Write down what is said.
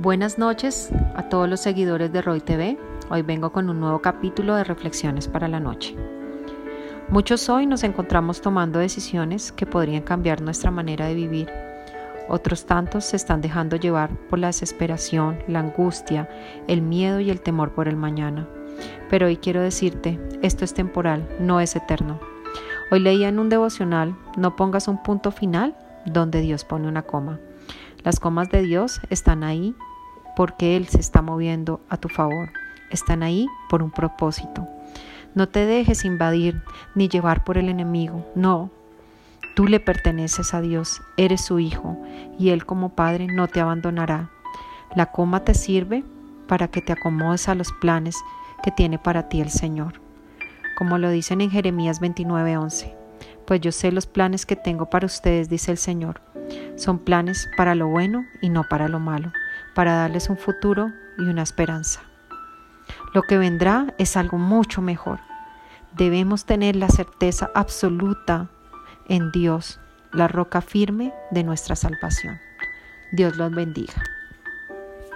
Buenas noches a todos los seguidores de Roy TV. Hoy vengo con un nuevo capítulo de Reflexiones para la Noche. Muchos hoy nos encontramos tomando decisiones que podrían cambiar nuestra manera de vivir. Otros tantos se están dejando llevar por la desesperación, la angustia, el miedo y el temor por el mañana. Pero hoy quiero decirte, esto es temporal, no es eterno. Hoy leía en un devocional, no pongas un punto final donde Dios pone una coma. Las comas de Dios están ahí porque Él se está moviendo a tu favor. Están ahí por un propósito. No te dejes invadir ni llevar por el enemigo. No, tú le perteneces a Dios, eres su hijo y Él como Padre no te abandonará. La coma te sirve para que te acomodes a los planes que tiene para ti el Señor. Como lo dicen en Jeremías 29:11. Pues yo sé los planes que tengo para ustedes, dice el Señor son planes para lo bueno y no para lo malo, para darles un futuro y una esperanza. Lo que vendrá es algo mucho mejor. Debemos tener la certeza absoluta en Dios, la roca firme de nuestra salvación. Dios los bendiga.